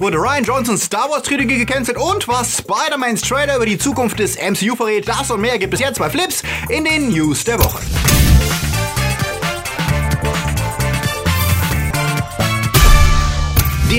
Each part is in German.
wurde Ryan Johnsons Star Wars Trilogie gecancelt und was Spider-Mans Trailer über die Zukunft des MCU verrät, das und mehr gibt es jetzt bei Flips in den News der Woche.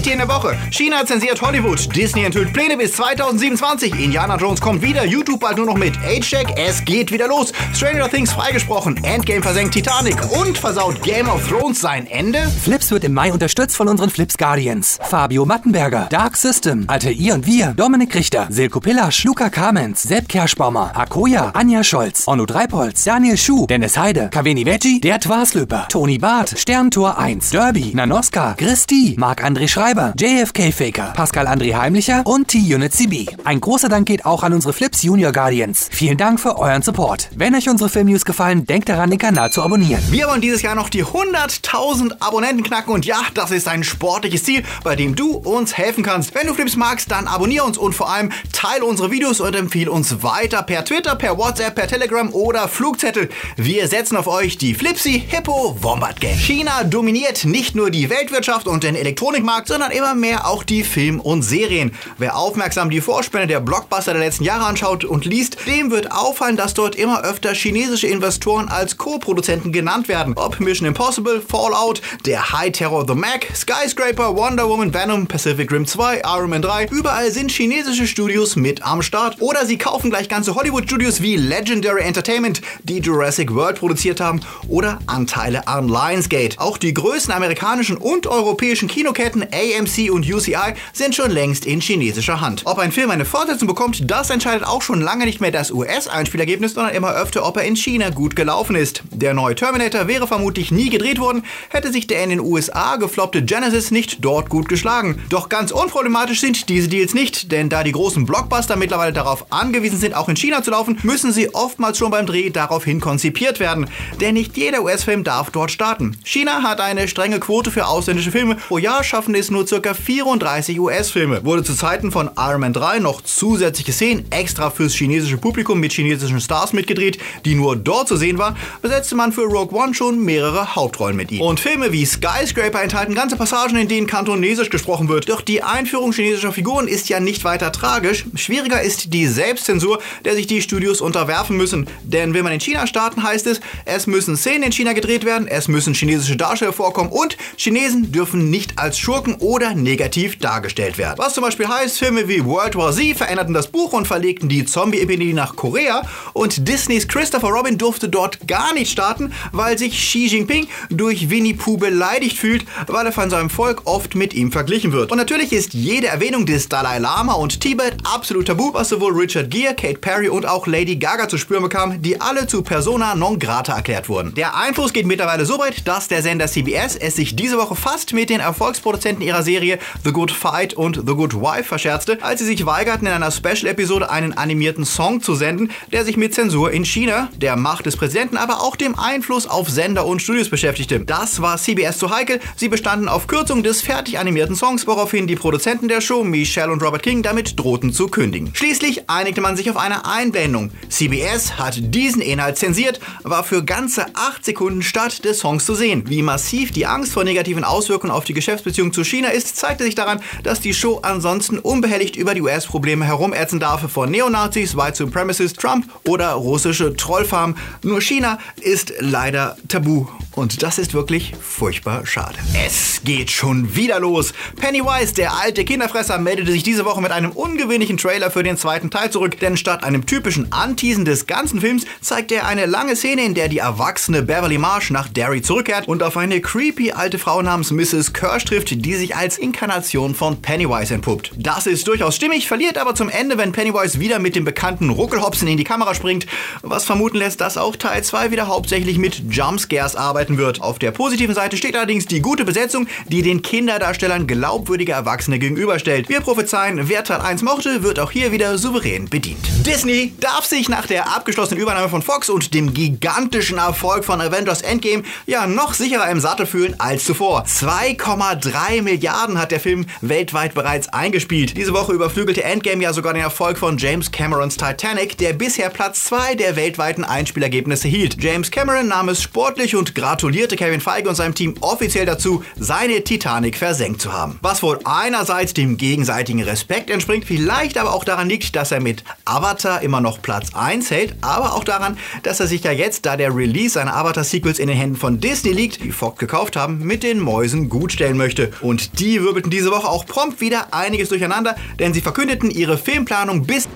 Themen der Woche. China zensiert Hollywood. Disney enthüllt Pläne bis 2027. Indiana Jones kommt wieder. YouTube bald nur noch mit Age-Check. Es geht wieder los. Stranger Things freigesprochen. Endgame versenkt Titanic. Und versaut Game of Thrones sein Ende? Flips wird im Mai unterstützt von unseren Flips Guardians. Fabio Mattenberger, Dark System, Alte I und Wir, Dominik Richter, Silko Pillasch, Luca Kamens, Sepp Kerschbaumer, Akoya, Anja Scholz, Onno Dreipolz, Daniel Schuh, Dennis Heide, Kaveni Veggie, Der Twaslöper, Toni Barth, Sterntor 1, Derby, Nanoska, Christi, Marc-André Schreiber, Schreiber, JFK Faker, Pascal André Heimlicher und T-Unit CB. Ein großer Dank geht auch an unsere Flips Junior Guardians. Vielen Dank für euren Support. Wenn euch unsere Filmnews gefallen, denkt daran, den Kanal zu abonnieren. Wir wollen dieses Jahr noch die 100.000 Abonnenten knacken und ja, das ist ein sportliches Ziel, bei dem du uns helfen kannst. Wenn du Flips magst, dann abonniere uns und vor allem teile unsere Videos und empfehle uns weiter per Twitter, per WhatsApp, per Telegram oder Flugzettel. Wir setzen auf euch die Flipsy Hippo Wombat Gang. China dominiert nicht nur die Weltwirtschaft und den Elektronikmarkt, sondern immer mehr auch die Film- und Serien. Wer aufmerksam die Vorspänne der Blockbuster der letzten Jahre anschaut und liest, dem wird auffallen, dass dort immer öfter chinesische Investoren als Co-Produzenten genannt werden. Ob Mission Impossible, Fallout, der High Terror The Mac, Skyscraper, Wonder Woman, Venom, Pacific Rim 2, Iron Man 3, überall sind chinesische Studios mit am Start. Oder sie kaufen gleich ganze Hollywood-Studios wie Legendary Entertainment, die Jurassic World produziert haben, oder Anteile an Lionsgate. Auch die größten amerikanischen und europäischen Kinoketten AMC und UCI sind schon längst in chinesischer Hand. Ob ein Film eine Fortsetzung bekommt, das entscheidet auch schon lange nicht mehr das US-Einspielergebnis, sondern immer öfter, ob er in China gut gelaufen ist. Der neue Terminator wäre vermutlich nie gedreht worden, hätte sich der in den USA gefloppte Genesis nicht dort gut geschlagen. Doch ganz unproblematisch sind diese Deals nicht, denn da die großen Blockbuster mittlerweile darauf angewiesen sind, auch in China zu laufen, müssen sie oftmals schon beim Dreh daraufhin konzipiert werden. Denn nicht jeder US-Film darf dort starten. China hat eine strenge Quote für ausländische Filme. Pro Jahr schaffen es nur ca. 34 US-Filme. Wurde zu Zeiten von Iron Man 3 noch zusätzliche Szenen extra fürs chinesische Publikum mit chinesischen Stars mitgedreht, die nur dort zu sehen waren, besetzte man für Rogue One schon mehrere Hauptrollen mit ihm. Und Filme wie Skyscraper enthalten ganze Passagen, in denen Kantonesisch gesprochen wird. Doch die Einführung chinesischer Figuren ist ja nicht weiter tragisch. Schwieriger ist die Selbstzensur, der sich die Studios unterwerfen müssen. Denn wenn man in China starten, heißt es, es müssen Szenen in China gedreht werden, es müssen chinesische Darsteller vorkommen und Chinesen dürfen nicht als Schurken oder negativ dargestellt werden. Was zum Beispiel heißt, Filme wie World War Z veränderten das Buch und verlegten die Zombie-Epidemie nach Korea und Disneys Christopher Robin durfte dort gar nicht starten, weil sich Xi Jinping durch Winnie Pooh beleidigt fühlt, weil er von seinem Volk oft mit ihm verglichen wird. Und natürlich ist jede Erwähnung des Dalai Lama und Tibet absolut tabu, was sowohl Richard Gere, Kate Perry und auch Lady Gaga zu spüren bekam, die alle zu Persona non grata erklärt wurden. Der Einfluss geht mittlerweile so weit, dass der Sender CBS es sich diese Woche fast mit den Erfolgsproduzenten ihrer Serie The Good Fight und The Good Wife verscherzte, als sie sich weigerten, in einer Special-Episode einen animierten Song zu senden, der sich mit Zensur in China, der Macht des Präsidenten, aber auch dem Einfluss auf Sender und Studios beschäftigte. Das war CBS zu heikel. Sie bestanden auf Kürzung des fertig animierten Songs, woraufhin die Produzenten der Show, Michelle und Robert King, damit drohten zu kündigen. Schließlich einigte man sich auf eine Einblendung. CBS hat diesen Inhalt zensiert, war für ganze 8 Sekunden statt des Songs zu sehen. Wie massiv die Angst vor negativen Auswirkungen auf die Geschäftsbeziehung zu China ist, zeigte sich daran, dass die Show ansonsten unbehelligt über die US-Probleme herumätzen darf von Neonazis, White Supremacists, Trump oder russische Trollfarmen. Nur China ist leider tabu und das ist wirklich furchtbar schade. Es geht schon wieder los. Pennywise, der alte Kinderfresser, meldete sich diese Woche mit einem ungewöhnlichen Trailer für den zweiten Teil zurück, denn statt einem typischen Anteasen des ganzen Films zeigt er eine lange Szene, in der die erwachsene Beverly Marsh nach Derry zurückkehrt und auf eine creepy alte Frau namens Mrs. Kirsch trifft, die sich als Inkarnation von Pennywise entpuppt. Das ist durchaus stimmig, verliert aber zum Ende, wenn Pennywise wieder mit dem bekannten Ruckelhopsen in die Kamera springt, was vermuten lässt, dass auch Teil 2 wieder hauptsächlich mit Jumpscares arbeiten wird. Auf der positiven Seite steht allerdings die gute Besetzung, die den Kinderdarstellern glaubwürdige Erwachsene gegenüberstellt. Wir prophezeien, wer Teil 1 mochte, wird auch hier wieder souverän bedient. Disney darf sich nach der abgeschlossenen Übernahme von Fox und dem gigantischen Erfolg von Avengers Endgame ja noch sicherer im Sattel fühlen als zuvor. 2,3 Milliarden Milliarden hat der Film weltweit bereits eingespielt. Diese Woche überflügelte Endgame ja sogar den Erfolg von James Camerons Titanic, der bisher Platz 2 der weltweiten Einspielergebnisse hielt. James Cameron nahm es sportlich und gratulierte Kevin Feige und seinem Team offiziell dazu, seine Titanic versenkt zu haben. Was wohl einerseits dem gegenseitigen Respekt entspringt, vielleicht aber auch daran liegt, dass er mit Avatar immer noch Platz 1 hält, aber auch daran, dass er sich ja jetzt, da der Release seiner Avatar-Sequels in den Händen von Disney liegt, die Fox gekauft haben, mit den Mäusen gutstellen möchte. Und die wirbelten diese Woche auch prompt wieder einiges durcheinander, denn sie verkündeten ihre Filmplanung bis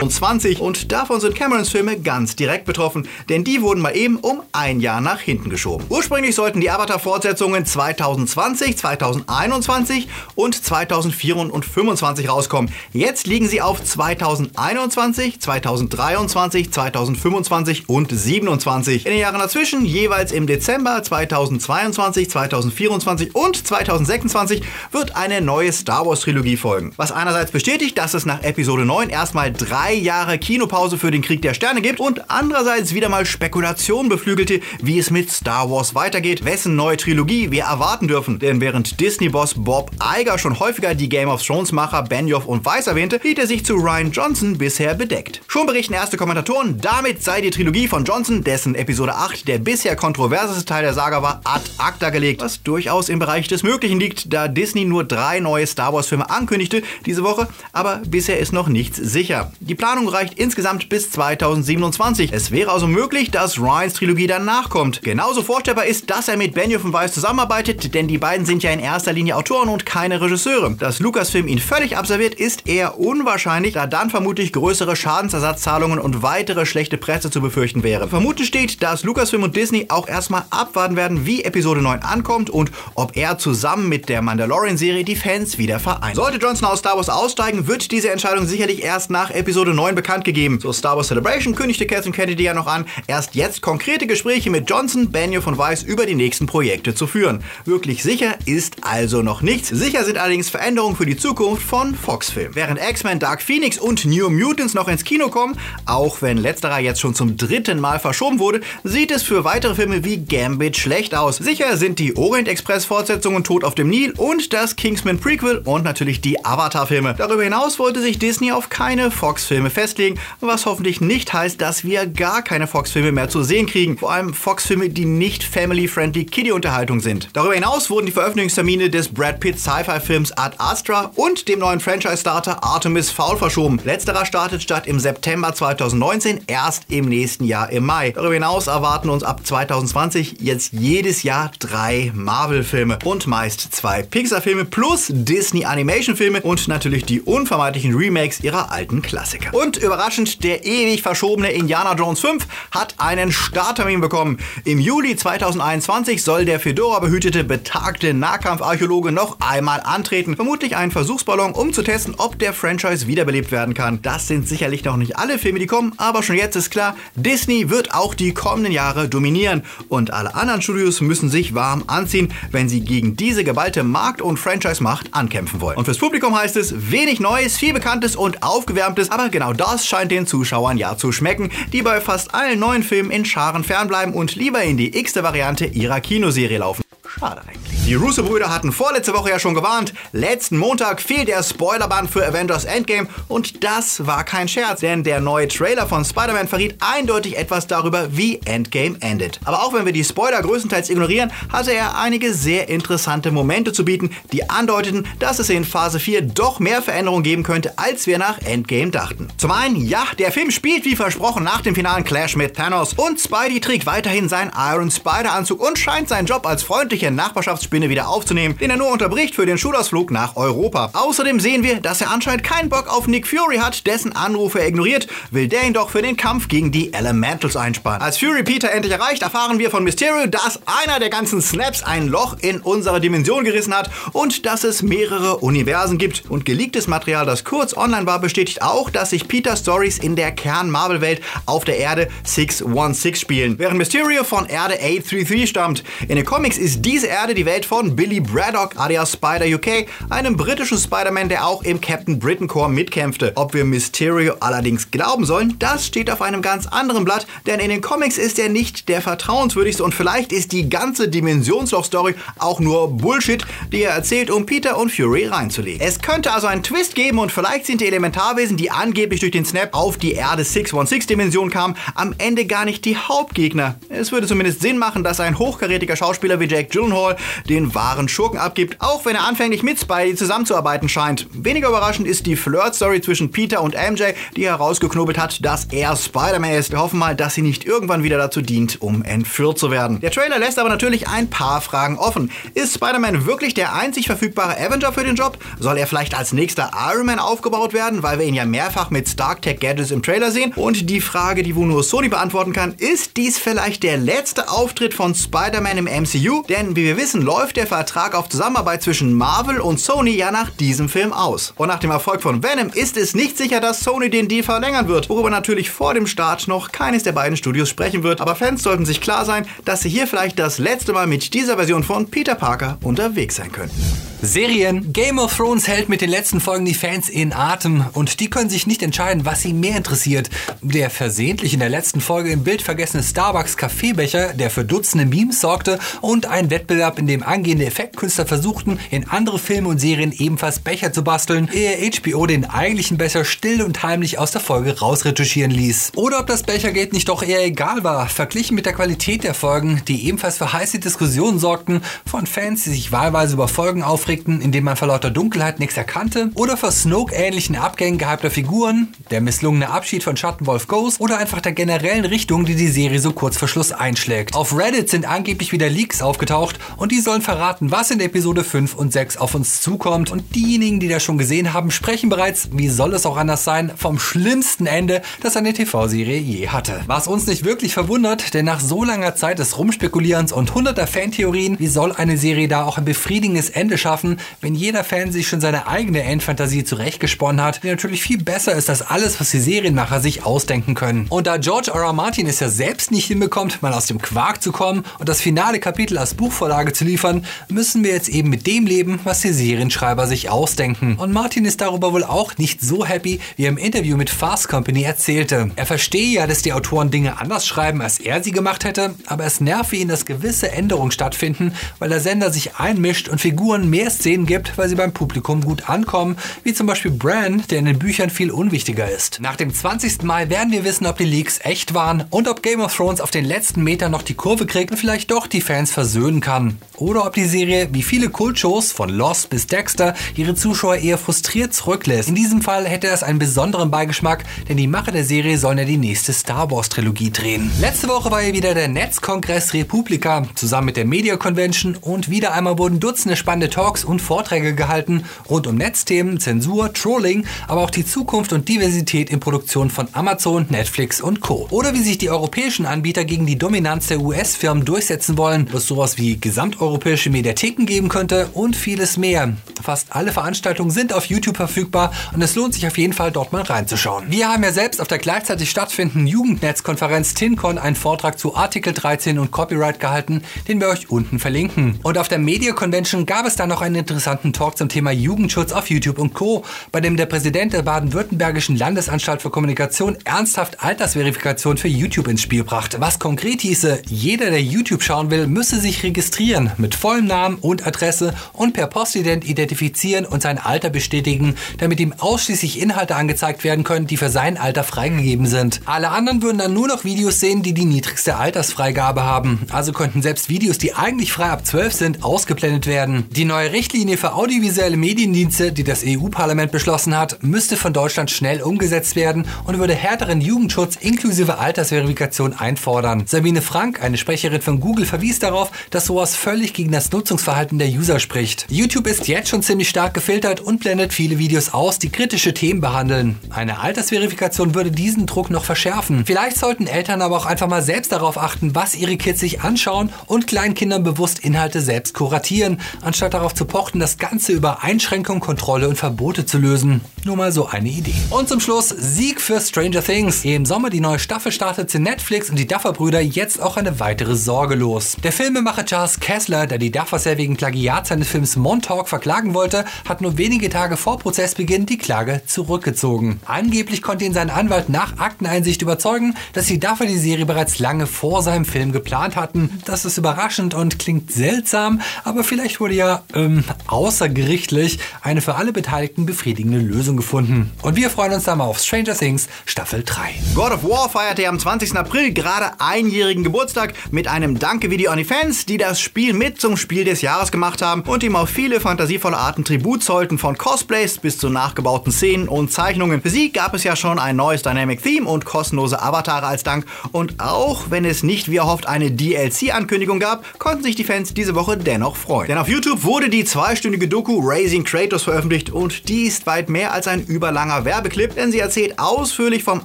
und 20 und davon sind Camerons Filme ganz direkt betroffen, denn die wurden mal eben um ein Jahr nach hinten geschoben. Ursprünglich sollten die Avatar-Fortsetzungen 2020, 2021 und 2024 rauskommen. Jetzt liegen sie auf 2021, 2023, 2025 und 2027. In den Jahren dazwischen, jeweils im Dezember 2022, 2024 und 2026, wird eine neue Star Wars-Trilogie folgen. Was einerseits bestätigt, dass es nach Episode 9 erstmal drei drei Jahre Kinopause für den Krieg der Sterne gibt und andererseits wieder mal Spekulation beflügelte, wie es mit Star Wars weitergeht, wessen neue Trilogie wir erwarten dürfen. Denn während Disney-Boss Bob Iger schon häufiger die Game of Thrones-Macher Benioff und Weiss erwähnte, hielt er sich zu Ryan Johnson bisher bedeckt. Schon berichten erste Kommentatoren, damit sei die Trilogie von Johnson, dessen Episode 8 der bisher kontroverseste Teil der Saga war, ad acta gelegt, was durchaus im Bereich des Möglichen liegt, da Disney nur drei neue Star Wars-Filme ankündigte diese Woche, aber bisher ist noch nichts sicher. Die Planung reicht insgesamt bis 2027. Es wäre also möglich, dass Ryans Trilogie danach kommt. Genauso vorstellbar ist, dass er mit Benioff und Weiss zusammenarbeitet, denn die beiden sind ja in erster Linie Autoren und keine Regisseure. Dass Lucasfilm ihn völlig abserviert, ist eher unwahrscheinlich, da dann vermutlich größere Schadensersatzzahlungen und weitere schlechte Presse zu befürchten wäre. Vermutlich steht, dass Lucasfilm und Disney auch erstmal abwarten werden, wie Episode 9 ankommt und ob er zusammen mit der Mandalorian-Serie die Fans wieder vereint. Sollte Johnson aus Star Wars aussteigen, wird diese Entscheidung sicherlich erst nach Episode Episode 9 bekannt gegeben. Zur Star Wars Celebration kündigte Kathleen Kennedy ja noch an, erst jetzt konkrete Gespräche mit Johnson, Benioff und Weiss über die nächsten Projekte zu führen. Wirklich sicher ist also noch nichts. Sicher sind allerdings Veränderungen für die Zukunft von Fox Film. Während X-Men Dark Phoenix und New Mutants noch ins Kino kommen, auch wenn letzterer jetzt schon zum dritten Mal verschoben wurde, sieht es für weitere Filme wie Gambit schlecht aus. Sicher sind die Orient Express Fortsetzungen Tod auf dem Nil und das Kingsman Prequel und natürlich die Avatar Filme. Darüber hinaus wollte sich Disney auf keine Fox Fox-Filme festlegen, was hoffentlich nicht heißt, dass wir gar keine Fox-Filme mehr zu sehen kriegen. Vor allem Fox-Filme, die nicht family-friendly Kiddie-Unterhaltung sind. Darüber hinaus wurden die Veröffentlichungstermine des Brad Pitt Sci-Fi-Films Ad Astra und dem neuen Franchise-Starter Artemis Fowl verschoben. Letzterer startet statt im September 2019 erst im nächsten Jahr im Mai. Darüber hinaus erwarten uns ab 2020 jetzt jedes Jahr drei Marvel-Filme und meist zwei Pixar-Filme plus Disney-Animation-Filme und natürlich die unvermeidlichen Remakes ihrer alten Klassen. Klassiker. Und überraschend, der ewig verschobene Indiana Jones 5 hat einen Starttermin bekommen. Im Juli 2021 soll der Fedora-behütete, betagte Nahkampfarchäologe noch einmal antreten. Vermutlich ein Versuchsballon, um zu testen, ob der Franchise wiederbelebt werden kann. Das sind sicherlich noch nicht alle Filme, die kommen, aber schon jetzt ist klar, Disney wird auch die kommenden Jahre dominieren. Und alle anderen Studios müssen sich warm anziehen, wenn sie gegen diese geballte Markt- und Franchise-Macht ankämpfen wollen. Und fürs Publikum heißt es wenig Neues, viel Bekanntes und Aufgewärmtes, aber genau das scheint den Zuschauern ja zu schmecken, die bei fast allen neuen Filmen in Scharen fernbleiben und lieber in die x-te Variante ihrer Kinoserie laufen. Schade eigentlich. Die Russo-Brüder hatten vorletzte Woche ja schon gewarnt. Letzten Montag fiel der Spoilerband für Avengers Endgame und das war kein Scherz, denn der neue Trailer von Spider-Man verriet eindeutig etwas darüber, wie Endgame endet. Aber auch wenn wir die Spoiler größtenteils ignorieren, hatte er einige sehr interessante Momente zu bieten, die andeuteten, dass es in Phase 4 doch mehr Veränderungen geben könnte, als wir nach Endgame dachten. Zum einen, ja, der Film spielt wie versprochen nach dem finalen Clash mit Thanos und Spidey trägt weiterhin seinen Iron Spider-Anzug und scheint seinen Job als freundliche Nachbarschaftsspieler Spinne wieder aufzunehmen, den er nur unterbricht für den Schulausflug nach Europa. Außerdem sehen wir, dass er anscheinend keinen Bock auf Nick Fury hat, dessen Anrufe er ignoriert, will der ihn doch für den Kampf gegen die Elementals einsparen. Als Fury Peter endlich erreicht, erfahren wir von Mysterio, dass einer der ganzen Snaps ein Loch in unsere Dimension gerissen hat und dass es mehrere Universen gibt. Und geleaktes Material, das kurz online war, bestätigt auch, dass sich Peters Stories in der Kern-Marvel-Welt auf der Erde 616 spielen, während Mysterio von Erde 833 stammt. In den Comics ist diese diese Erde die Welt von Billy Braddock alias Spider UK, einem britischen Spider-Man, der auch im Captain Britain Corps mitkämpfte. Ob wir Mysterio allerdings glauben sollen, das steht auf einem ganz anderen Blatt, denn in den Comics ist er nicht der vertrauenswürdigste und vielleicht ist die ganze Dimensionsloch-Story auch nur Bullshit, die er erzählt, um Peter und Fury reinzulegen. Es könnte also einen Twist geben und vielleicht sind die Elementarwesen, die angeblich durch den Snap auf die Erde 616-Dimension kamen, am Ende gar nicht die Hauptgegner. Es würde zumindest Sinn machen, dass ein hochkarätiger Schauspieler wie Jack Gyllenhaal den wahren Schurken abgibt, auch wenn er anfänglich mit Spidey zusammenzuarbeiten scheint. Weniger überraschend ist die Flirt-Story zwischen Peter und MJ, die herausgeknobelt hat, dass er Spider-Man ist. Wir hoffen mal, dass sie nicht irgendwann wieder dazu dient, um entführt zu werden. Der Trailer lässt aber natürlich ein paar Fragen offen. Ist Spider-Man wirklich der einzig verfügbare Avenger für den Job? Soll er vielleicht als nächster Iron Man aufgebaut werden, weil wir ihn ja mehrfach mit Stark Tech Gadgets im Trailer sehen? Und die Frage, die wohl nur Sony beantworten kann, ist dies vielleicht der letzte Auftritt von Spider-Man im MCU? Denn wie wir wissen, läuft der Vertrag auf Zusammenarbeit zwischen Marvel und Sony ja nach diesem Film aus. Und nach dem Erfolg von Venom ist es nicht sicher, dass Sony den Deal verlängern wird, worüber natürlich vor dem Start noch keines der beiden Studios sprechen wird. Aber Fans sollten sich klar sein, dass sie hier vielleicht das letzte Mal mit dieser Version von Peter Parker unterwegs sein könnten. Serien. Game of Thrones hält mit den letzten Folgen die Fans in Atem und die können sich nicht entscheiden, was sie mehr interessiert. Der versehentlich in der letzten Folge im Bild vergessene Starbucks Kaffeebecher, der für Dutzende Memes sorgte und ein Wettbewerb, in dem angehende Effektkünstler versuchten, in andere Filme und Serien ebenfalls Becher zu basteln, ehe HBO den eigentlichen Becher still und heimlich aus der Folge rausretuschieren ließ. Oder ob das Bechergeld nicht doch eher egal war, verglichen mit der Qualität der Folgen, die ebenfalls für heiße Diskussionen sorgten, von Fans, die sich wahlweise über Folgen aufregten, indem man vor lauter Dunkelheit nichts erkannte, oder vor Snoke-ähnlichen Abgängen gehypter Figuren, der misslungene Abschied von Schattenwolf Ghost oder einfach der generellen Richtung, die die Serie so kurz vor Schluss einschlägt. Auf Reddit sind angeblich wieder Leaks aufgetaucht und die sollen verraten, was in Episode 5 und 6 auf uns zukommt und diejenigen, die das schon gesehen haben, sprechen bereits, wie soll es auch anders sein, vom schlimmsten Ende, das eine TV-Serie je hatte. Was uns nicht wirklich verwundert, denn nach so langer Zeit des Rumspekulierens und hunderter Fantheorien, wie soll eine Serie da auch ein befriedigendes Ende schaffen, wenn jeder Fan sich schon seine eigene Endfantasie zurechtgesponnen hat, die natürlich viel besser ist als alles, was die Serienmacher sich ausdenken können. Und da George R. R. Martin es ja selbst nicht hinbekommt, mal aus dem Quark zu kommen und das finale Kapitel als Buchvorlage zu liefern, müssen wir jetzt eben mit dem leben, was die Serienschreiber sich ausdenken. Und Martin ist darüber wohl auch nicht so happy, wie er im Interview mit Fast Company erzählte. Er verstehe ja, dass die Autoren Dinge anders schreiben, als er sie gemacht hätte, aber es nerve ihn, dass gewisse Änderungen stattfinden, weil der Sender sich einmischt und Figuren mehr Szenen gibt, weil sie beim Publikum gut ankommen, wie zum Beispiel Bran, der in den Büchern viel unwichtiger ist. Nach dem 20. Mal werden wir wissen, ob die Leaks echt waren und ob Game of Thrones auf den letzten Metern noch die Kurve kriegt und vielleicht doch die Fans versöhnen kann. Oder ob die Serie, wie viele Kultshows von Lost bis Dexter, ihre Zuschauer eher frustriert zurücklässt. In diesem Fall hätte das einen besonderen Beigeschmack, denn die Macher der Serie sollen ja die nächste Star Wars Trilogie drehen. Letzte Woche war ja wieder der Netzkongress Republika zusammen mit der Media Convention und wieder einmal wurden Dutzende spannende Talks und Vorträge gehalten rund um Netzthemen, Zensur, Trolling, aber auch die Zukunft und Diversität in Produktion von Amazon, Netflix und Co. Oder wie sich die europäischen Anbieter gegen die Dominanz der US-Firmen durchsetzen wollen, was sowas wie gesamteuropäische Mediatheken geben könnte und vieles mehr. Fast alle Veranstaltungen sind auf YouTube verfügbar und es lohnt sich auf jeden Fall dort mal reinzuschauen. Wir haben ja selbst auf der gleichzeitig stattfindenden Jugendnetzkonferenz TinCon einen Vortrag zu Artikel 13 und Copyright gehalten, den wir euch unten verlinken. Und auf der Media Convention gab es dann noch einen interessanten Talk zum Thema Jugendschutz auf YouTube und Co., bei dem der Präsident der baden-württembergischen Landesanstalt für Kommunikation ernsthaft Altersverifikation für YouTube ins Spiel brachte. Was konkret hieße, jeder, der YouTube schauen will, müsse sich registrieren mit vollem Namen und Adresse und per Postident identifizieren und sein Alter bestätigen, damit ihm ausschließlich Inhalte angezeigt werden können, die für sein Alter freigegeben sind. Alle anderen würden dann nur noch Videos sehen, die die niedrigste Altersfreigabe haben. Also könnten selbst Videos, die eigentlich frei ab 12 sind, ausgeblendet werden. Die neue Richtlinie für audiovisuelle Mediendienste, die das EU-Parlament beschlossen hat, müsste von Deutschland schnell umgesetzt werden und würde härteren Jugendschutz inklusive Altersverifikation einfordern. Sabine Frank, eine Sprecherin von Google, verwies darauf, dass sowas völlig gegen das Nutzungsverhalten der User spricht. YouTube ist jetzt schon ziemlich stark gefiltert und blendet viele Videos aus, die kritische Themen behandeln. Eine Altersverifikation würde diesen Druck noch verschärfen. Vielleicht sollten Eltern aber auch einfach mal selbst darauf achten, was ihre Kids sich anschauen und Kleinkindern bewusst Inhalte selbst kuratieren, anstatt darauf zu zu pochten, das Ganze über Einschränkungen, Kontrolle und Verbote zu lösen. Nur mal so eine Idee. Und zum Schluss Sieg für Stranger Things. Im Sommer die neue Staffel startete Netflix und die Duffer-Brüder jetzt auch eine weitere Sorge los. Der Filmemacher Charles Kessler, der die Duffers ja wegen Plagiat seines Films Montauk verklagen wollte, hat nur wenige Tage vor Prozessbeginn die Klage zurückgezogen. Angeblich konnte ihn sein Anwalt nach Akteneinsicht überzeugen, dass die Duffer die Serie bereits lange vor seinem Film geplant hatten. Das ist überraschend und klingt seltsam, aber vielleicht wurde ja ähm, außergerichtlich eine für alle Beteiligten befriedigende Lösung gefunden. Und wir freuen uns da mal auf Stranger Things Staffel 3. God of War feierte am 20. April gerade einjährigen Geburtstag mit einem Danke-Video an die Fans, die das Spiel mit zum Spiel des Jahres gemacht haben und ihm auf viele fantasievolle Arten Tribut zollten, von Cosplays bis zu nachgebauten Szenen und Zeichnungen. Für sie gab es ja schon ein neues Dynamic Theme und kostenlose Avatare als Dank. Und auch wenn es nicht wie erhofft eine DLC-Ankündigung gab, konnten sich die Fans diese Woche dennoch freuen. Denn auf YouTube wurde die zweistündige Doku Raising Kratos veröffentlicht und die ist weit mehr als ein überlanger Werbeclip, denn sie erzählt ausführlich vom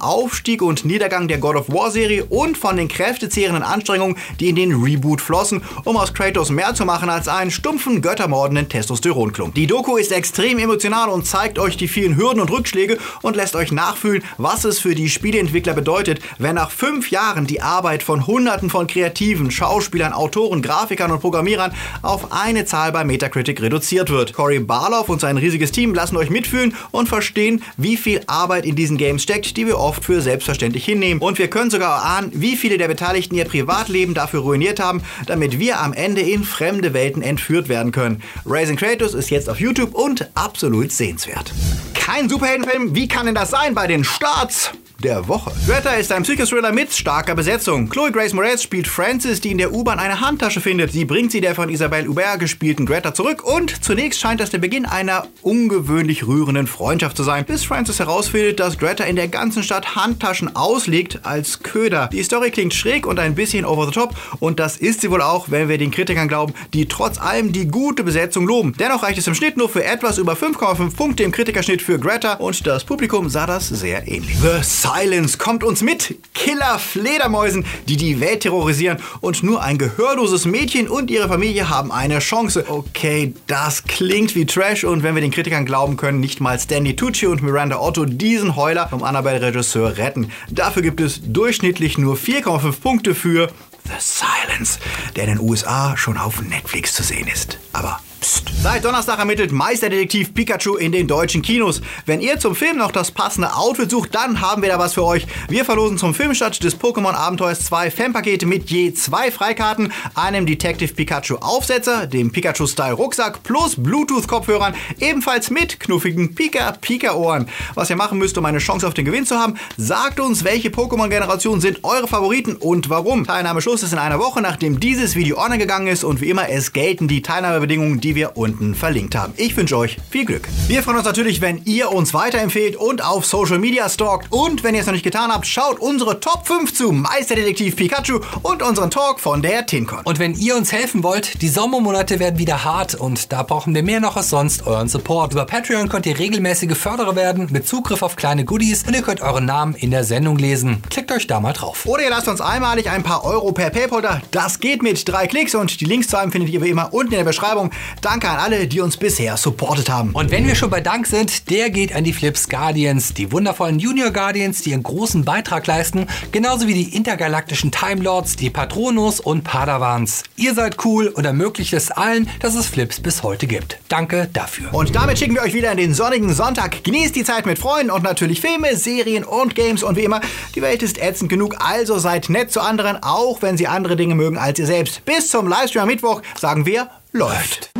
Aufstieg und Niedergang der God of War Serie und von den kräftezehrenden Anstrengungen, die in den Reboot flossen, um aus Kratos mehr zu machen als einen stumpfen, göttermordenden Testosteronklump. Die Doku ist extrem emotional und zeigt euch die vielen Hürden und Rückschläge und lässt euch nachfühlen, was es für die Spieleentwickler bedeutet, wenn nach fünf Jahren die Arbeit von Hunderten von Kreativen, Schauspielern, Autoren, Grafikern und Programmierern auf eine Zahl bei Metacritic reduziert wird. Cory Barlow und sein riesiges Team lassen euch mitfühlen und verstehen, wie viel Arbeit in diesen Games steckt, die wir oft für selbstverständlich hinnehmen. Und wir können sogar ahnen, wie viele der Beteiligten ihr Privatleben dafür ruiniert haben, damit wir am Ende in fremde Welten entführt werden können. Raising Kratos ist jetzt auf YouTube und absolut sehenswert. Kein Superheldenfilm? Wie kann denn das sein bei den Starts? Der Woche. Greta ist ein Psychothriller mit starker Besetzung. Chloe Grace Moretz spielt Frances, die in der U-Bahn eine Handtasche findet. Sie bringt sie der von Isabelle Hubert gespielten Greta zurück und zunächst scheint das der Beginn einer ungewöhnlich rührenden Freundschaft zu sein, bis Frances herausfindet, dass Greta in der ganzen Stadt Handtaschen auslegt als Köder. Die Story klingt schräg und ein bisschen over the top und das ist sie wohl auch, wenn wir den Kritikern glauben, die trotz allem die gute Besetzung loben. Dennoch reicht es im Schnitt nur für etwas über 5,5 Punkte im Kritikerschnitt für Greta und das Publikum sah das sehr ähnlich. The Silence kommt uns mit. Killer Fledermäusen, die die Welt terrorisieren und nur ein gehörloses Mädchen und ihre Familie haben eine Chance. Okay, das klingt wie Trash und wenn wir den Kritikern glauben können, nicht mal Stanley Tucci und Miranda Otto diesen Heuler vom Annabelle-Regisseur retten. Dafür gibt es durchschnittlich nur 4,5 Punkte für The Silence, der in den USA schon auf Netflix zu sehen ist. Aber Psst. Seit Donnerstag ermittelt Meisterdetektiv Pikachu in den deutschen Kinos. Wenn ihr zum Film noch das passende Outfit sucht, dann haben wir da was für euch. Wir verlosen zum Filmstart des Pokémon Abenteuers zwei Fanpakete mit je zwei Freikarten, einem Detective Pikachu Aufsetzer, dem Pikachu Style Rucksack plus Bluetooth Kopfhörern, ebenfalls mit knuffigen Pika Pika Ohren. Was ihr machen müsst, um eine Chance auf den Gewinn zu haben, sagt uns, welche Pokémon Generationen sind eure Favoriten und warum. Teilnahmeschluss ist in einer Woche, nachdem dieses Video online gegangen ist und wie immer es gelten die Teilnahmebedingungen, die wir unten verlinkt haben. Ich wünsche euch viel Glück. Wir freuen uns natürlich, wenn ihr uns weiterempfehlt und auf Social Media stalkt. Und wenn ihr es noch nicht getan habt, schaut unsere Top 5 zu Meisterdetektiv Pikachu und unseren Talk von der TinCon. Und wenn ihr uns helfen wollt, die Sommermonate werden wieder hart und da brauchen wir mehr noch als sonst euren Support. Über Patreon könnt ihr regelmäßige Förderer werden mit Zugriff auf kleine Goodies und ihr könnt euren Namen in der Sendung lesen. Klickt euch da mal drauf. Oder ihr lasst uns einmalig ein paar Euro per PayPal da. Das geht mit drei Klicks und die Links zu einem findet ihr wie immer unten in der Beschreibung. Danke an alle, die uns bisher supportet haben. Und wenn wir schon bei Dank sind, der geht an die Flips Guardians, die wundervollen Junior Guardians, die einen großen Beitrag leisten, genauso wie die intergalaktischen Time Lords, die Patronus und Padawans. Ihr seid cool und ermöglicht es allen, dass es Flips bis heute gibt. Danke dafür. Und damit schicken wir euch wieder in den sonnigen Sonntag. Genießt die Zeit mit Freunden und natürlich Filme, Serien und Games. Und wie immer, die Welt ist ätzend genug, also seid nett zu anderen, auch wenn sie andere Dinge mögen als ihr selbst. Bis zum Livestream am Mittwoch sagen wir, läuft.